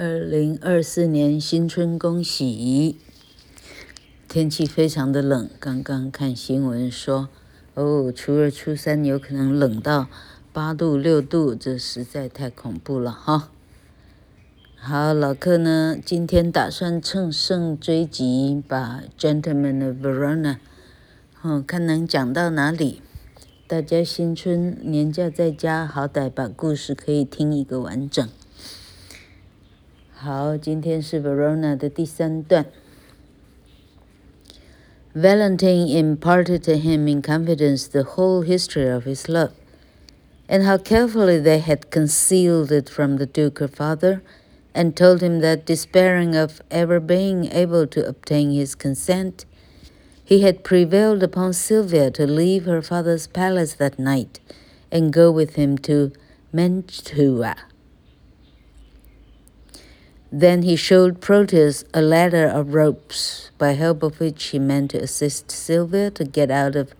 二零二四年新春恭喜！天气非常的冷，刚刚看新闻说，哦，初二、初三有可能冷到八度、六度，这实在太恐怖了哈。好，老客呢，今天打算乘胜追击，把《Gentleman of Verona》，嗯，看能讲到哪里。大家新春年假在家，好歹把故事可以听一个完整。好，今天是 Verona 的第三段。Valentine imparted to him in confidence the whole history of his love, and how carefully they had concealed it from the Duke her father, and told him that, despairing of ever being able to obtain his consent, he had prevailed upon Sylvia to leave her father's palace that night and go with him to Mantua. Then he showed Proteus a ladder of ropes, by help of which he meant to assist Sylvia to get out of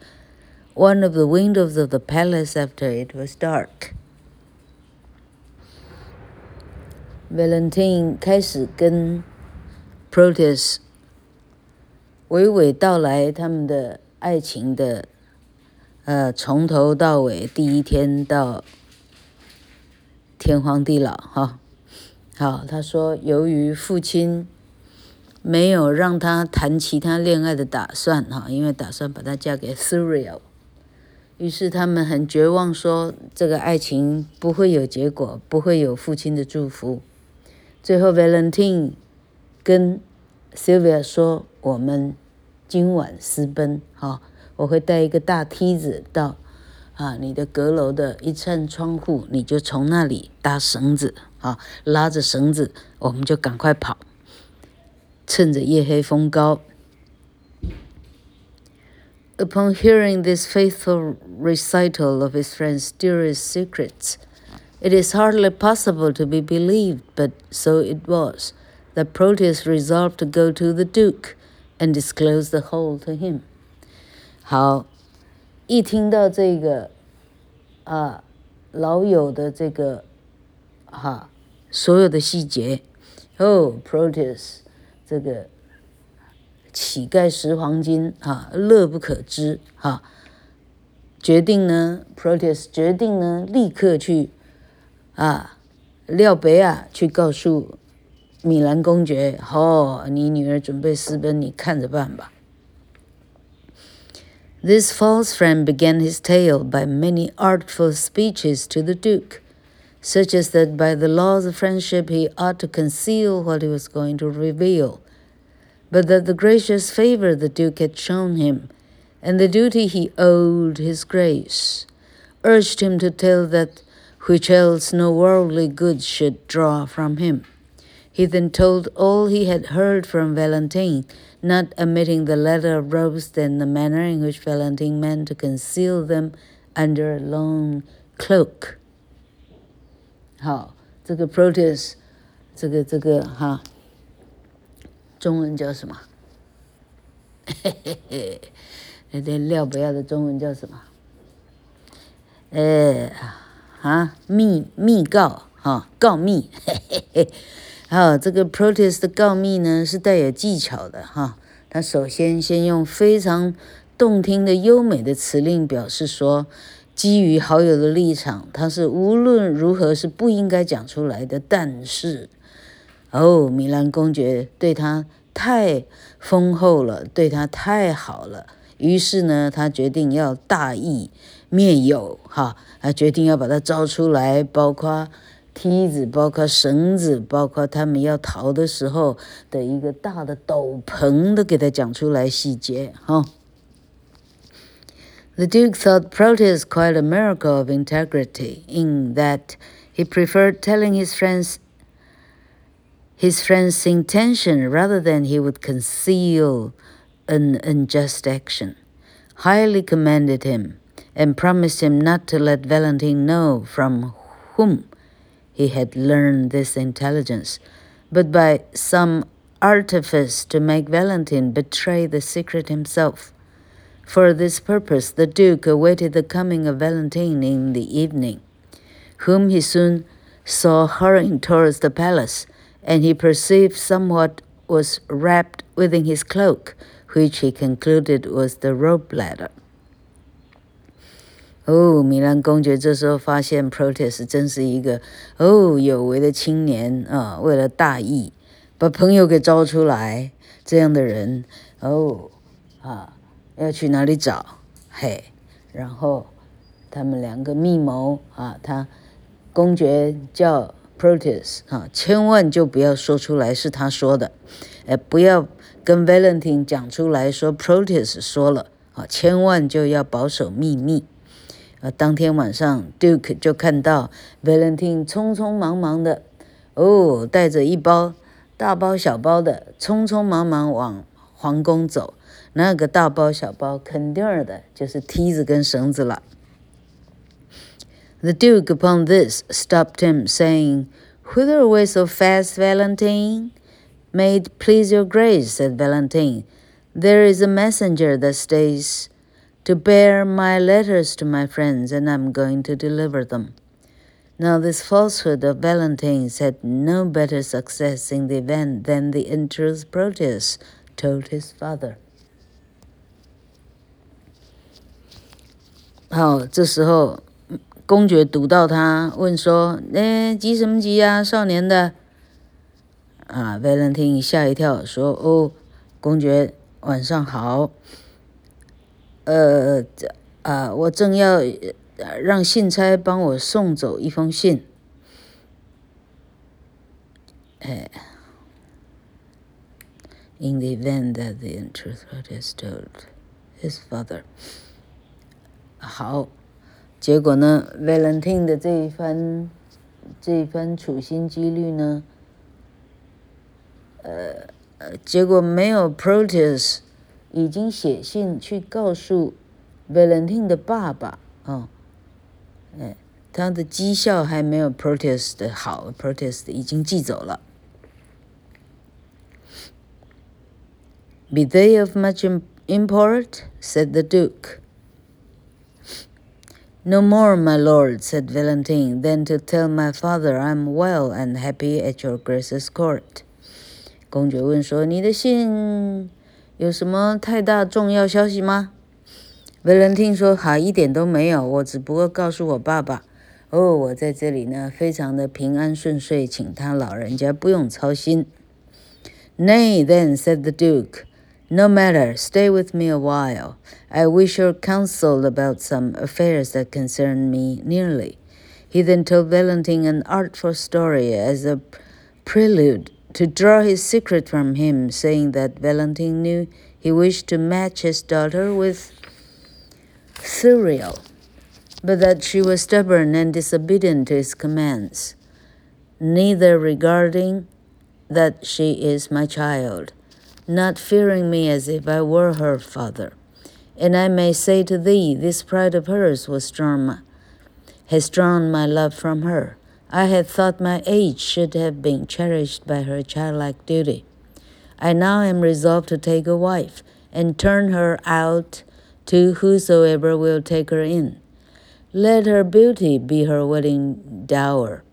one of the windows of the palace after it was dark. Valentine 开始跟 Proteus 娓娓道来他们的爱情的，呃，从头到尾，第一天到天荒地老哈。好，他说，由于父亲没有让他谈其他恋爱的打算，哈，因为打算把她嫁给 Surreal，于是他们很绝望，说这个爱情不会有结果，不会有父亲的祝福。最后，Valentine 跟 Sylvia 说：“我们今晚私奔，哈，我会带一个大梯子到啊你的阁楼的一扇窗户，你就从那里搭绳子，啊，拉着绳子，我们就赶快跑，趁着夜黑风高。” Upon hearing this faithful recital of his friend's dearest secrets, it is hardly possible to be believed, but so it was, that Proteus resolved to go to the Duke and disclose the whole to him. 好， 一听到这个啊老友的这个哈所有的细节，哦，Proteus 这个乞丐拾黄金啊，乐不可支哈。决定呢，Proteus 决定呢，立刻去啊，廖北啊，去告诉米兰公爵，哦，你女儿准备私奔，你看着办吧。This false friend began his tale by many artful speeches to the Duke, such as that by the laws of friendship he ought to conceal what he was going to reveal, but that the gracious favor the Duke had shown him, and the duty he owed his grace, urged him to tell that which else no worldly good should draw from him. He then told all he had heard from Valentine, not omitting the letter of ropes and the manner in which Valentine meant to conceal them under a long cloak. 好，这个 Proteus，这个这个哈，中文叫什么？嘿嘿嘿，那这廖不要的中文叫什么？呃。啊，密密告哈，告密，嘿嘿嘿。 好，这个 Proteus 的告密呢是带有技巧的哈。他首先先用非常动听的优美的词令表示说，基于好友的立场，他是无论如何是不应该讲出来的。但是，哦，米兰公爵对他太丰厚了，对他太好了，于是呢，他决定要大义。灭友哈，他，决定要把他招出来，包括梯子，包括绳子，包括他们要逃的时候的一个大的斗篷，都给他讲出来细节哈。The Duke thought Proteus quite a miracle of integrity in that he preferred telling his friends his friend's intention rather than he would conceal an unjust action. Highly commended him and promised him not to let Valentine know from whom he had learned this intelligence, but by some artifice to make Valentine betray the secret himself. For this purpose, the Duke awaited the coming of Valentine in the evening, whom he soon saw hurrying towards the palace and he perceived somewhat was wrapped within his cloak, which he concluded was the rope ladder. 哦，米兰公爵这时候发现 Proteus 真是一个哦有为的青年啊，为了大义，把朋友给招出来，这样的人哦啊，要去哪里找？嘿，然后他们两个密谋啊，他公爵叫 Proteus 啊，千万就不要说出来是他说的，哎，不要跟 Valentine 讲出来说 Proteus 说了啊，千万就要保守秘密。啊，当天晚上，Duke 就看到 Valentine 匆匆忙忙的，哦，带着一包大包小包的，匆匆忙忙往皇宫走。那个大包小包肯定的就是梯子跟绳子了。The Duke upon this stopped him, saying, "Whither away so fast, Valentine?" "May it please your grace," said Valentine, "there is a messenger that stays." to bear my letters to my friends, and I'm going to deliver them. Now, this falsehood of Valentine's had no better success in the event than the untruth Proteus told his father. 好，这时候公爵堵到他，问说：“哎，急什么急呀，少年的？”啊，Valentine 吓一跳，说：“哦，公爵，晚上好。” 呃，啊，我正要让信差帮我送走一封信。哎，In the event that the untruth is told his father，好，结果呢，Valentine 的这一番这一番处心积虑呢，呃呃，结果没有 protest。已经写信去告诉 Valentine 的爸爸啊，哎，他的绩效还没有 Proteus 的好，Proteus 已经寄走了。Be they of much import? said the Duke. No more, my lord, said Valentine, than to tell my father I am well and happy at your grace's court. 有什么太大重要消息吗？维伦汀说：“好，一点都没有。我只不过告诉我爸爸，哦，我在这里呢，非常的平安顺遂，请他老人家不用操心。” Nay, then, said the Duke, no matter, stay with me a while. I wish your counsel about some affairs that concern me nearly. He then told Valentine an artful story as a prelude to draw his secret from him, saying that Valentine knew he wished to match his daughter with Thuriel, but that she was stubborn and disobedient to his commands, neither regarding that she is my child, not fearing me as if I were her father. And I may say to thee, this pride of hers was drawn, has drawn my love from her. I had thought my age should have been cherished by her childlike duty. I now am resolved to take a wife and turn her out to whosoever will take her in. Let her beauty be her wedding dower.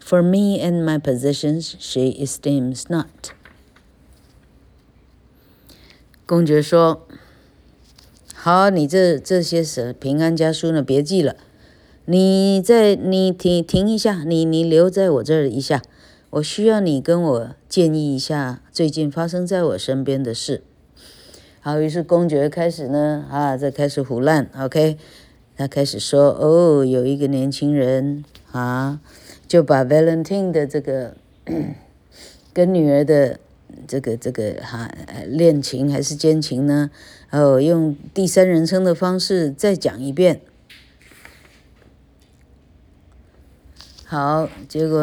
For me and my possessions she esteems not. 公爵说：“好，你这这些是平安家书呢，别记了。” 你在你停停一下，你你留在我这儿一下，我需要你跟我建议一下最近发生在我身边的事。好，于是公爵开始呢啊，在开始胡乱，OK，他开始说哦，有一个年轻人啊，就把 Valentine 的这个 跟女儿的这个这个哈恋情还是奸情呢，哦，用第三人称的方式再讲一遍。好，结果，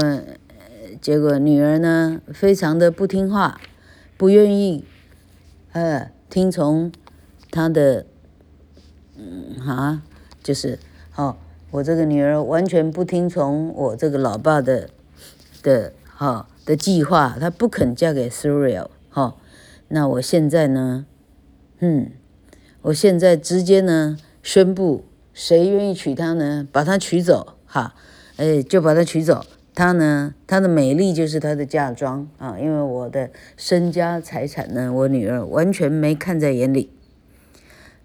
结果女儿呢，非常的不听话，不愿意，呃，听从他的，嗯，哈，就是，哦，我这个女儿完全不听从我这个老爸的，的，哈，的计划，她不肯嫁给 Suriel，哈，那我现在呢，嗯，我现在直接呢，宣布，谁愿意娶她呢，把她娶走，哈。哎，就把他取走，她呢，她的美丽就是她的嫁妆啊，因为我的身家财产呢，我女儿完全没看在眼里。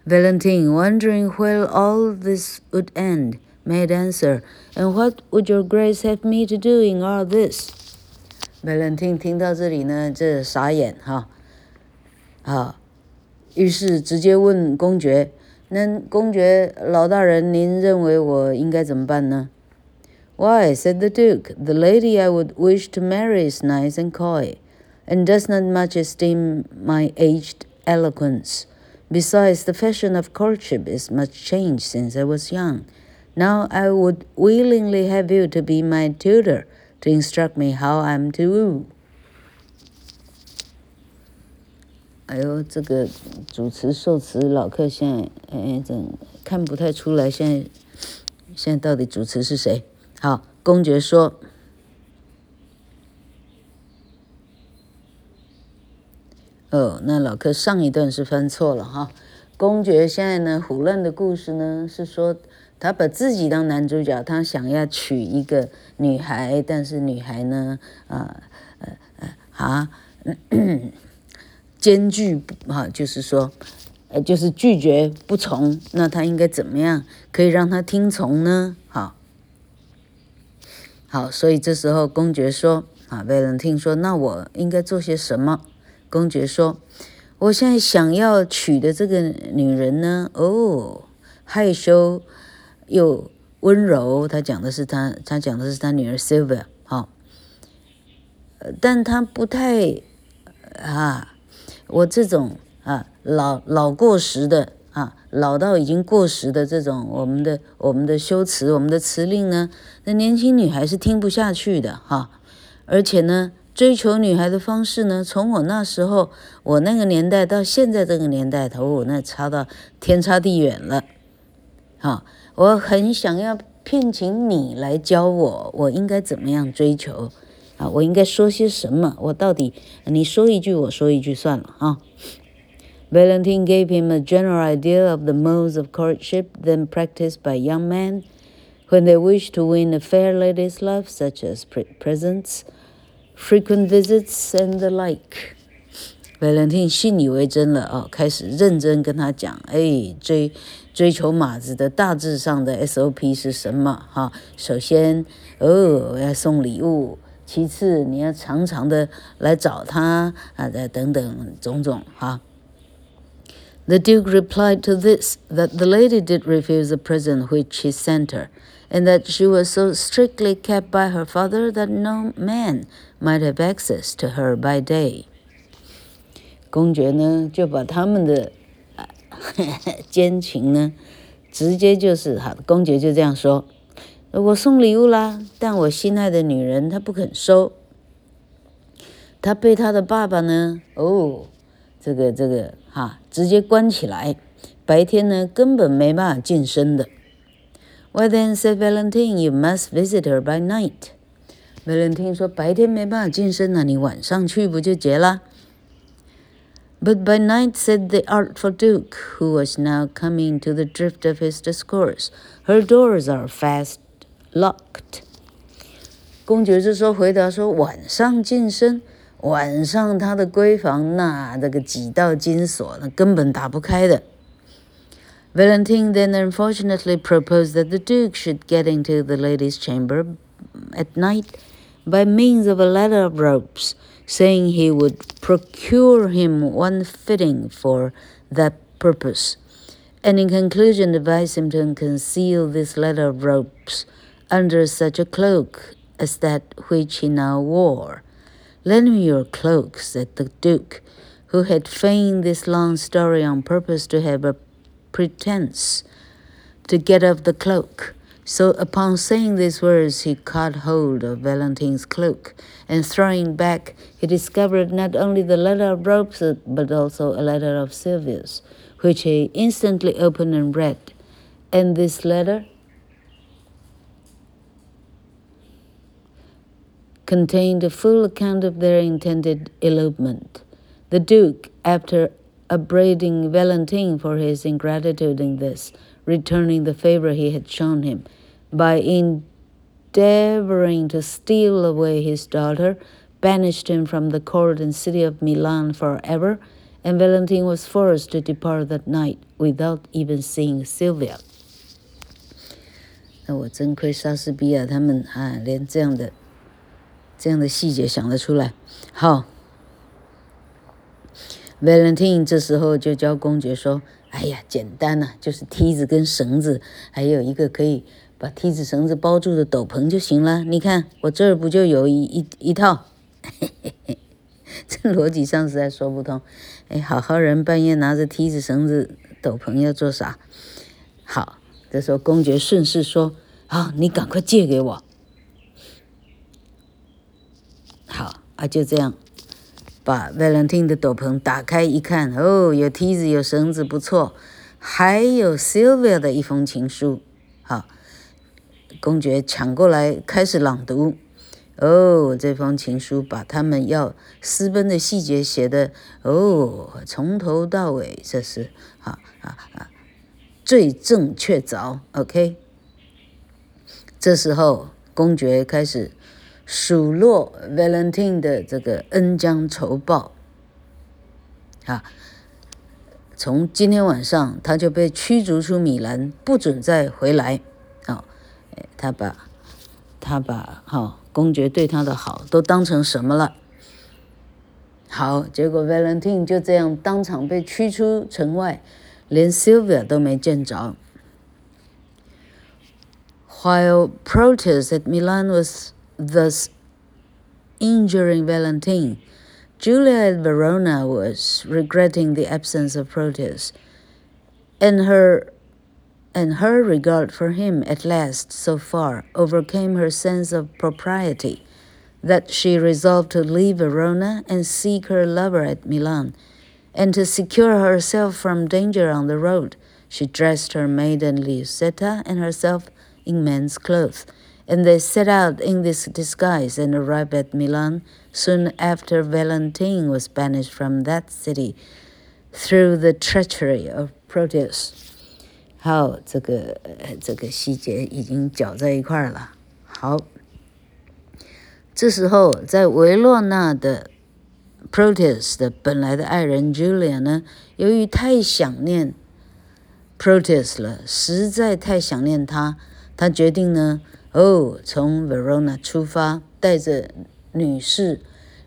Valentine, wondering where all this would end, made answer, And what would your grace have me to do in all this? Valentine 听到这里呢，这傻眼哈，啊，于是直接问公爵：“那公爵老大人，您认为我应该怎么办呢？” Why, said the Duke, the lady I would wish to marry is nice and coy, and does not much esteem my aged eloquence. Besides, the fashion of courtship is much changed since I was young. Now I would willingly have you to be my tutor, to instruct me how I'm to woo. 哎呦，这个主持受词老客现在哎，这看不太出来，现在现在到底主持是谁？ 好，公爵说。哦，那老客上一段是翻错了哈。公爵现在呢，胡乱的故事呢是说，他把自己当男主角，他想要娶一个女孩，但是女孩呢，啊呃呃啊，艰巨啊，就是说，呃，就是拒绝不从。那他应该怎么样可以让他听从呢？好，好，所以这时候公爵说啊，被人听说，那我应该做些什么？公爵说：“我现在想要娶的这个女人呢，哦，害羞又温柔。他讲的是他，他讲的是他女儿 Silvia。好，但他不太啊，我这种啊老老过时的，老到已经过时的这种我们的我们的修辞，我们的词令呢，那年轻女孩是听不下去的哈，而且呢。”追求女孩的方式呢？从我那时候，我那个年代到现在这个年代，头那差到天差地远了。好，我很想要聘请你来教我，我应该怎么样追求？啊，我应该说些什么？我到底你说一句，我说一句算了啊。Valentine gave him a general idea of the modes of courtship then practiced by young men when they wish to win a fair lady's love, such as presents. Frequent visits and the like. Valentine 信以为真了啊，开始认真跟他讲，哎，追追求马子的大致上的 SOP 是什么？哈，首先，哦，要送礼物；其次，你要常常的来找他啊，等等种种哈。 The Duke replied to this that the lady did refuse the present which he sent her, and that she was so strictly kept by her father that no man might have access to her by day。公爵呢，就把他们的奸情呢，直接就是哈，公爵就这样说：我送礼物啦，但我心爱的女人她不肯收，她被她的爸爸呢，哦，这个这个 哈，直接关起来，白天呢根本没办法晋升的。Well then, said Valentine, you must visit her by night. Valentine 说：“白天没办法晋升了，你晚上去不就结了？”But by night, said the artful Duke, who was now coming to the drift of his discourse, her doors are fast locked. 公爵这时候回答说：“晚上晋升， 晚上他的闺房那这个几道金锁，那根本打不开的。” Valentine then unfortunately proposed that the Duke should get into the lady's chamber at night by means of a ladder of ropes, saying he would procure him one fitting for that purpose, and in conclusion advised him to conceal this ladder of ropes under such a cloak as that which he now wore. Lend me your cloak, said the Duke, who had feigned this long story on purpose to have a pretense to get off the cloak. So upon saying these words, he caught hold of Valentine's cloak, and throwing back, he discovered not only the letter of ropes, but also a letter of Sylvia's, which he instantly opened and read. And this letter contained a full account of their intended elopement. The Duke, after upbraiding Valentine for his ingratitude in this, returning the favor he had shown him, by endeavoring to steal away his daughter, banished him from the court and city of Milan forever, and Valentine was forced to depart that night without even seeing Sylvia. 那我真亏莎士比亚他们啊，连这样的 这样的细节想得出来。好，Valentine 这时候就教公爵说：“哎呀，简单呐、就是梯子跟绳子，还有一个可以把梯子绳子包住的斗篷就行了。你看我这儿不就有一一一套？这逻辑上实在说不通。哎，好好人半夜拿着梯子绳子斗篷要做啥？好。”这时候，公爵顺势说：“好，你赶快借给我。”好啊，就这样，把 Valentine 的斗篷打开一看，哦，有梯子，有绳子，不错，还有 Sylvia 的一封情书。好，公爵抢过来开始朗读。哦，这封情书把他们要私奔的细节写的，哦，从头到尾，这是啊啊啊！最正确凿，OK。这时候，公爵开始数落 Valentine 的这个恩将仇报。啊，从今天晚上他就被驱逐出米兰，不准再回来。啊，他把，他把哈公爵对他的好都当成什么了？好，结果 Valentine 就这样当场被驱出城外。连 Sylvia 都没见着。While Proteus at Milan was thus injuring Valentine, Julia at Verona was regretting the absence of Proteus, and her and her regard for him at last so far overcame her sense of propriety that she resolved to leave Verona and seek her lover at Milan. And to secure herself from danger on the road, she dressed her maiden Lucetta and herself in men's clothes, and they set out in this disguise and arrived at Milan soon after Valentine was banished from that city through the treachery of Proteus. 好，这个这个细节已经搅在一块儿了。好，这时候在维洛纳的 Proteus 的本来的爱人 Julia 呢，由于太想念 Proteus 了，实在太想念他，他决定呢， 哦，从 Verona 出发，带着女士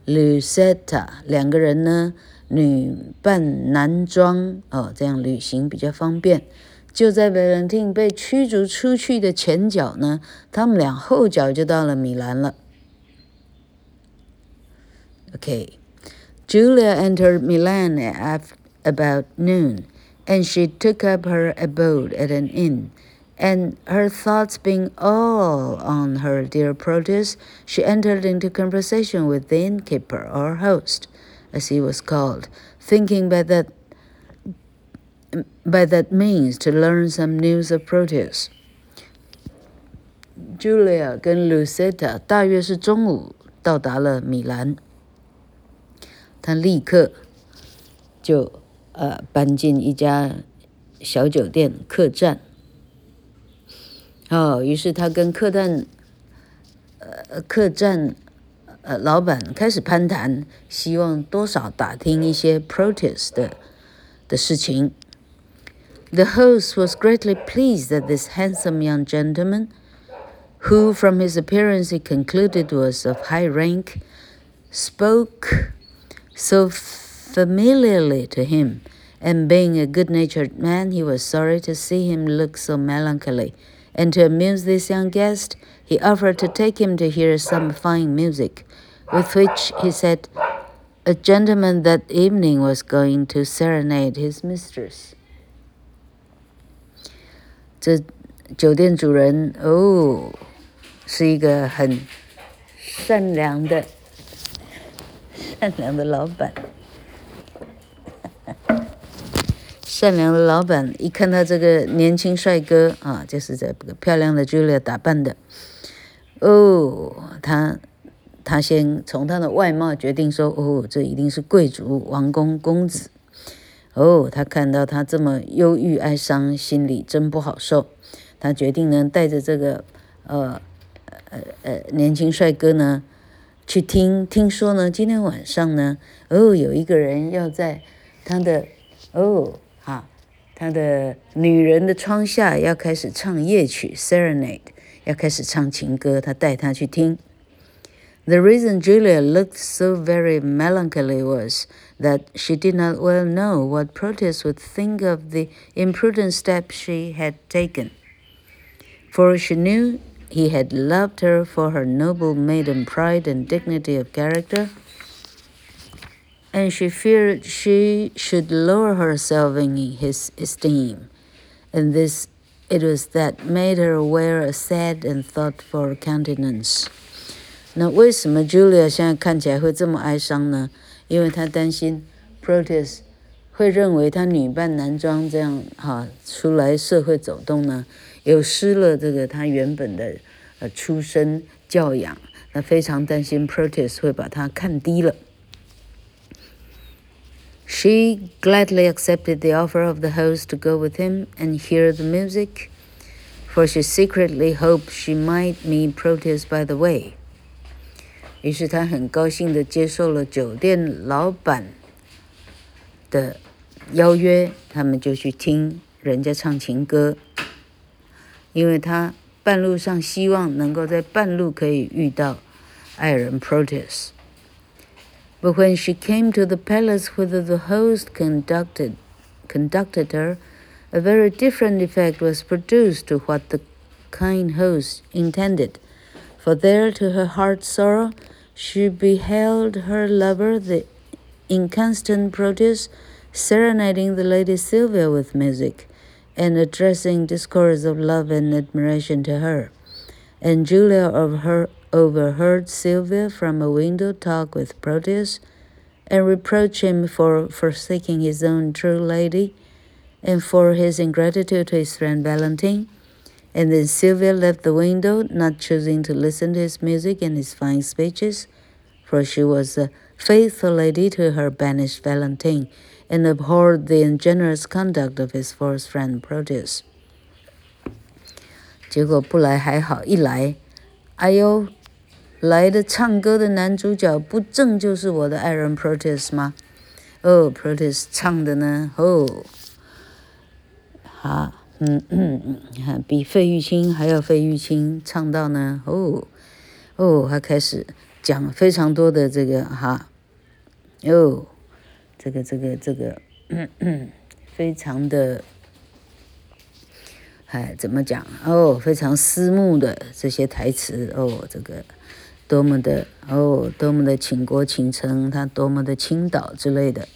Lucetta 两个人呢，女扮男装哦，这样旅行比较方便。就在 Valentine 被驱逐出去的前脚呢，他们俩后脚就到了米兰了。OK。Julia entered Milan at about noon, and she took up her abode at an inn. and her thoughts being all on her dear Proteus, she entered into conversation with the innkeeper or host, as he was called, thinking by that by that means to learn some news of Proteus. Julia 跟 Lucetta 大约是中午到达了米兰，她立刻就呃搬进一家小酒店客栈。哦，于是他跟客栈，呃，客栈，呃，老板开始攀谈，希望多少打听一些 Proteus 的的事情。The host was greatly pleased that this handsome young gentleman, who from his appearance he concluded was of high rank, spoke so familiarly to him, and being a good natured man, he was sorry to see him look so melancholy And to amuse this young guest, he offered to take him to hear some fine music, with which he said a gentleman that evening was going to serenade his mistress. 这酒店主人哦，是一个很善良的善良的老板， 善良的老板一看到这个年轻帅哥啊，就是这个漂亮的 Julia 打扮的，哦，他他先从他的外貌决定说，哦，这一定是贵族王公公子。哦，他看到他这么忧郁哀伤，心里真不好受。他决定呢，带着这个呃呃呃年轻帅哥呢去听，听说呢今天晚上呢哦有一个人要在他的哦他的女人的窗下要开始唱夜曲 serenade，要开始唱情歌，他带他去听。The reason Julia looked so very melancholy was that she did not well know what Proteus would think of the imprudent step she had taken. For she knew he had loved her for her noble maiden pride and dignity of character, and she feared she should lower herself in his esteem, and this it was that made her wear a sad and thoughtful countenance. 那为什么 Julia 现在看起来会这么哀伤呢？因为她担心 Proteus 会认为她女扮男装这样哈出来社会走动呢，有失了这个她原本的呃出身教养。那非常担心 Proteus 会把她看低了。 She gladly accepted the offer of the host to go with him and hear the music, for she secretly hoped she might meet Proteus by the way. 于是他很高兴地接受了酒店老板的邀约，他们就去听人家唱情歌。因为他半路上希望能够在半路可以遇到爱人 Proteus。 But when she came to the palace whither the host conducted conducted her, a very different effect was produced to what the kind host intended. For there, to her heart's sorrow, she beheld her lover, the inconstant Proteus, serenading the Lady Sylvia with music, and addressing discourse of love and admiration to her. And Julia of her overheard Sylvia from a window talk with Proteus, and reproach him for forsaking his own true lady, and for his ingratitude to his friend Valentine. And then Sylvia left the window, not choosing to listen to his music and his fine speeches, for she was a faithful lady to her banished Valentine, and abhorred the ungenerous conduct of his false friend Proteus. 结果不来还好，一来，哎呦， 来的唱歌的男主角不正就是我的爱人 Proteus 吗？哦，Proteus 唱的呢，哦，好。嗯嗯嗯，比费玉清还要费玉清唱到呢，哦哦，他开始讲非常多的这个哈，哦，这个这个这个，嗯嗯，非常的，哎，怎么讲？哦，非常私募的这些台词，哦，这个多么的，哦，多么的倾国倾城，他多么的倾倒之类的，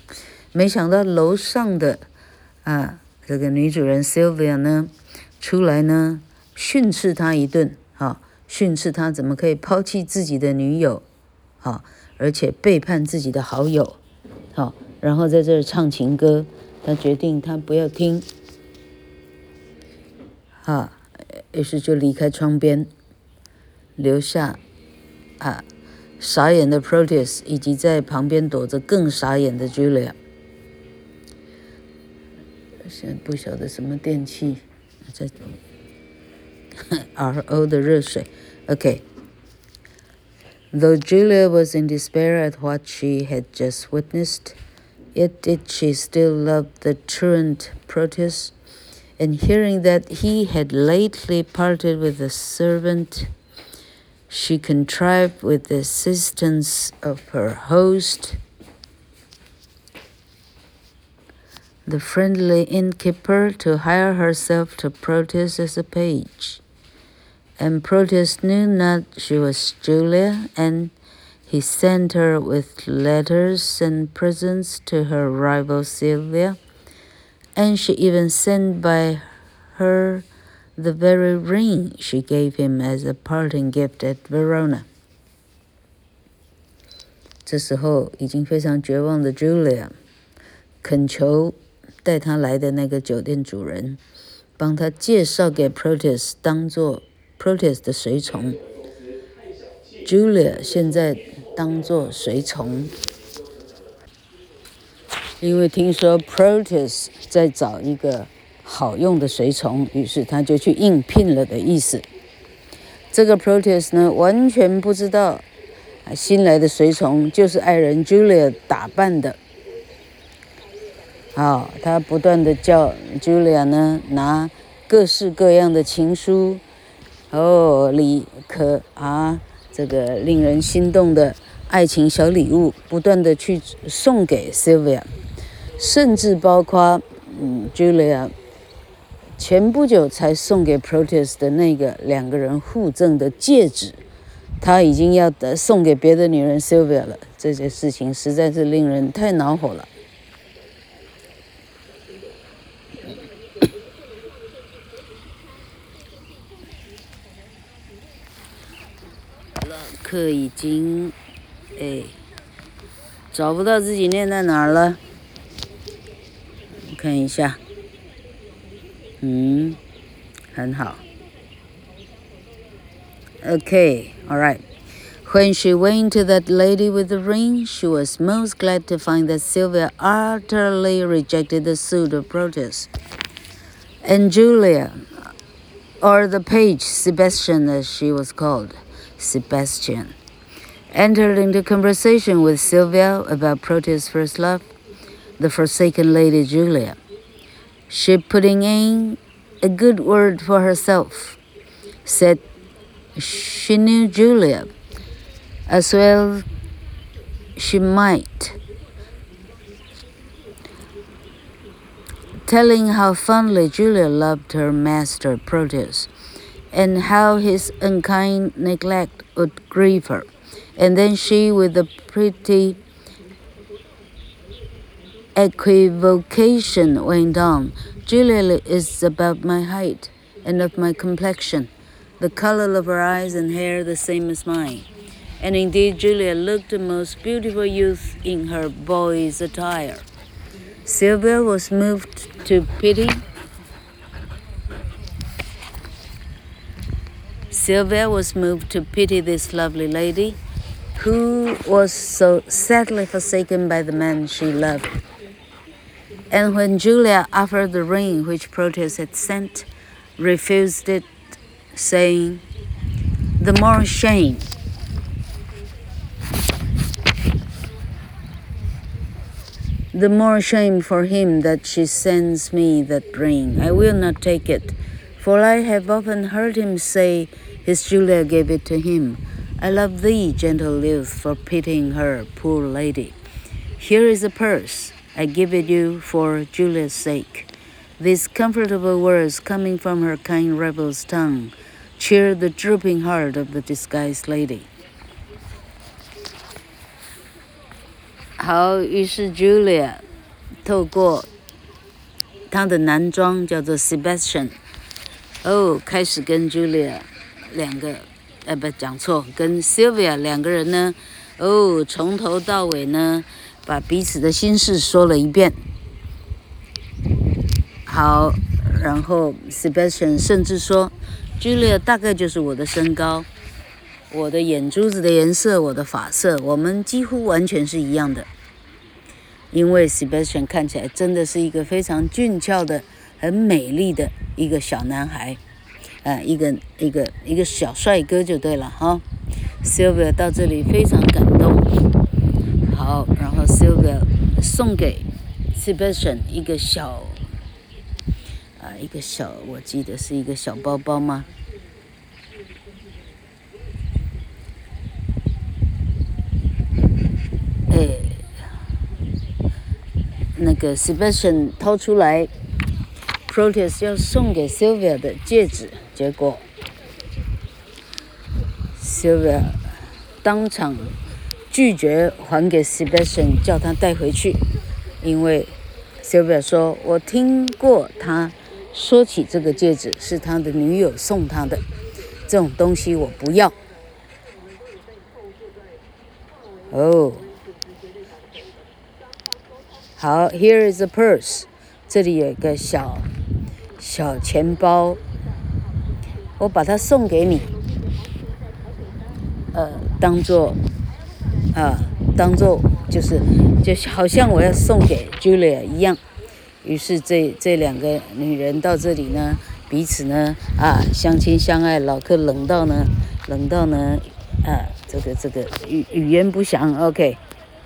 没想到楼上的啊。这个女主人 Sylvia 呢，出来呢训斥他一顿，哈，训斥他怎么可以抛弃自己的女友，好，而且背叛自己的好友，好，然后在这儿唱情歌，他决定他不要听，好，于是就离开窗边，留下啊傻眼的 Proteus 以及在旁边躲着更傻眼的 Julia。现在不晓得什么电器，在 RO 的热水，OK。Though Julia was in despair at what she had just witnessed, yet did she still love the truant Proteus, and hearing that he had lately parted with a servant, she contrived with the assistance of her host the friendly innkeeper to hire herself to Proteus as a page. And Proteus knew not she was Julia, and he sent her with letters and presents to her rival Sylvia, and she even sent by her the very ring she gave him as a parting gift at Verona. 这时候已经非常绝望的 Julia 恳求带他来的那个酒店主人，帮他介绍给 Proteus 当做 Proteus 的随从。Julia 现在当做随从，因为听说 Proteus 在找一个 好用的随从，于是他就去应聘了的意思。这个 Proteus 呢，完全不知道啊新来的随从就是爱人 Julia 打扮的。好，他不断的叫 Julia 呢拿各式各样的情书，哦，礼可啊，这个令人心动的爱情小礼物，不断的去送给 Sylvia，甚至包括嗯 Julia 前不久才送给 Proteus 的那个两个人互赠的戒指，他已经要送给别的女人 Sylvia 了。这件事情实在是令人太恼火了。课已经，哎，找不到自己念在哪儿了。看一下，嗯，很好。Okay, all right. When she went to that lady with the ring, she was most glad to find that Sylvia utterly rejected the suit of Proteus. And Julia, or the page Sebastian as she was called, Sebastian, entered into conversation with Sylvia about Proteus' first love, the forsaken lady Julia. She putting in a good word for herself, said she knew Julia. As well she might, telling how fondly Julia loved her master Proteus and how his unkind neglect would grieve her. And then she, with a pretty equivocation, went on Julia is about my height and of my complexion, the color of her eyes and hair the same as mine. And indeed, Julia looked the most beautiful youth in her boy's attire. Sylvia was moved to pity Sylvia was moved to pity this lovely lady, who was so sadly forsaken by the man she loved. And when Julia offered the ring which Proteus had sent, refused it, saying, The more shame. The more shame for him that she sends me that ring. I will not take it, for I have often heard him say, his Julia gave it to him. I love thee, gentle youth, for pitying her, poor lady. Here is a purse. I give it you for Julia's sake. These comfortable words coming from her kind rebel's tongue cheered the drooping heart of the disguised lady. 好，于是 Julia 透过她的男装叫做 Sebastian，哦，开始跟 Julia 两个，呃，不讲错，跟 Sylvia 两个人呢，哦，从头到尾呢， 把彼此的心事说了一遍。好，然后 Sebastian 甚至说，Julia 大概就是我的身高，我的眼珠子的颜色，我的发色，我们几乎完全是一样的。因为 Sebastian 看起来真的是一个非常俊俏的、很美丽的一个小男孩。呃，一个一个一个小帅哥就对了哈。Sylvia 到这里非常感动。好，然后 Sylvia 送给 Sebastian 一个小啊，一个小，我记得是一个小包包吗？哎，那个 Sebastian 掏出来，Proteus 要送给 Sylvia 的戒指。结果，Sylvia 当场拒绝还给 Sebastian，叫他带回去，因为 Sylvia 说：“我听过他说起这个戒指是他的女友送他的，这种东西我不要。”哦，好，Here is a purse，这里有一个小小钱包。我把它送给你，呃，当做，啊，当做就是，就好像我要送给 Julia 一样。于是这这两个女人到这里呢，彼此呢啊相亲相爱，老客冷到呢冷到呢啊这个这个语语言不详，OK。